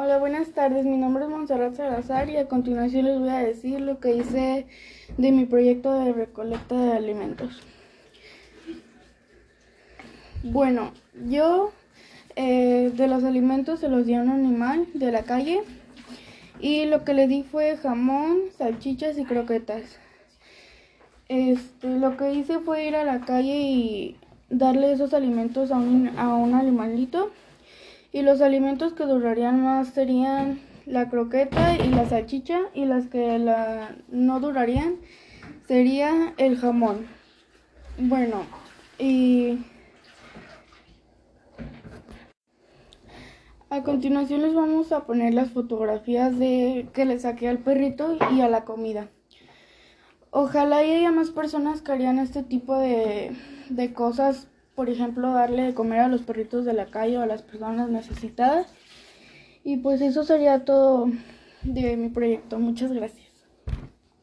Hola, buenas tardes. Mi nombre es Montserrat Salazar y a continuación les voy a decir lo que hice de mi proyecto de recolecta de alimentos. Bueno, yo eh, de los alimentos se los di a un animal de la calle y lo que le di fue jamón, salchichas y croquetas. Este, lo que hice fue ir a la calle y darle esos alimentos a un, a un animalito y los alimentos que durarían más serían la croqueta y la salchicha y las que la, no durarían sería el jamón. Bueno, y a continuación les vamos a poner las fotografías de que le saqué al perrito y a la comida. Ojalá haya más personas que harían este tipo de, de cosas por ejemplo, darle de comer a los perritos de la calle o a las personas necesitadas. Y pues eso sería todo de mi proyecto. Muchas gracias.